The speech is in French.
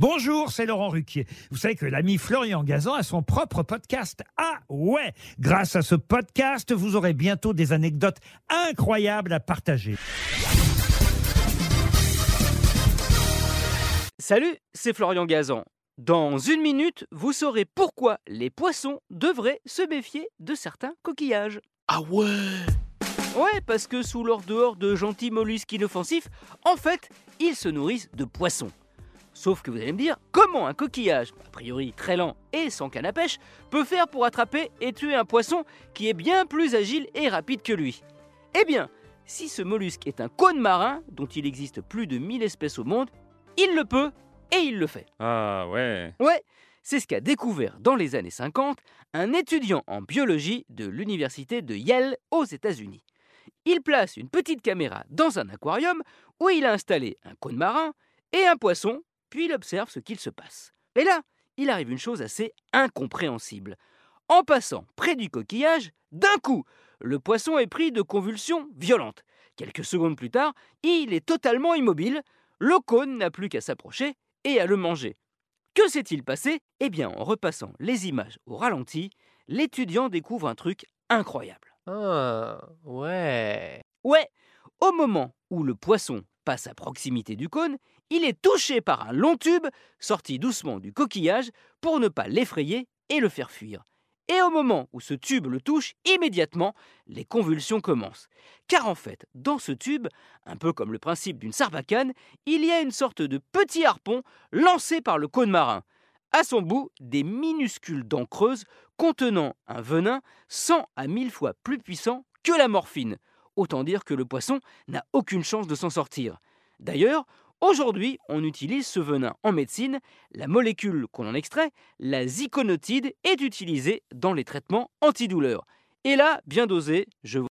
Bonjour, c'est Laurent Ruquier. Vous savez que l'ami Florian Gazan a son propre podcast. Ah ouais Grâce à ce podcast, vous aurez bientôt des anecdotes incroyables à partager. Salut, c'est Florian Gazan. Dans une minute, vous saurez pourquoi les poissons devraient se méfier de certains coquillages. Ah ouais Ouais, parce que sous leur dehors de gentils mollusques inoffensifs, en fait, ils se nourrissent de poissons. Sauf que vous allez me dire, comment un coquillage, a priori très lent et sans canne à pêche, peut faire pour attraper et tuer un poisson qui est bien plus agile et rapide que lui? Eh bien, si ce mollusque est un cône marin, dont il existe plus de 1000 espèces au monde, il le peut et il le fait. Ah ouais Ouais, c'est ce qu'a découvert dans les années 50 un étudiant en biologie de l'université de Yale aux États-Unis. Il place une petite caméra dans un aquarium où il a installé un cône marin et un poisson puis il observe ce qu'il se passe. Et là, il arrive une chose assez incompréhensible. En passant près du coquillage, d'un coup, le poisson est pris de convulsions violentes. Quelques secondes plus tard, il est totalement immobile, le cône n'a plus qu'à s'approcher et à le manger. Que s'est-il passé? Eh bien, en repassant les images au ralenti, l'étudiant découvre un truc incroyable. Ah, ouais. Ouais, au moment où le poisson passe à proximité du cône, il est touché par un long tube sorti doucement du coquillage pour ne pas l'effrayer et le faire fuir. Et au moment où ce tube le touche, immédiatement, les convulsions commencent. Car en fait, dans ce tube, un peu comme le principe d'une sarbacane, il y a une sorte de petit harpon lancé par le cône marin. À son bout, des minuscules dents creuses contenant un venin 100 à 1000 fois plus puissant que la morphine. Autant dire que le poisson n'a aucune chance de s'en sortir. D'ailleurs, Aujourd'hui, on utilise ce venin en médecine. La molécule qu'on en extrait, la ziconotide, est utilisée dans les traitements antidouleurs. Et là, bien dosé, je vous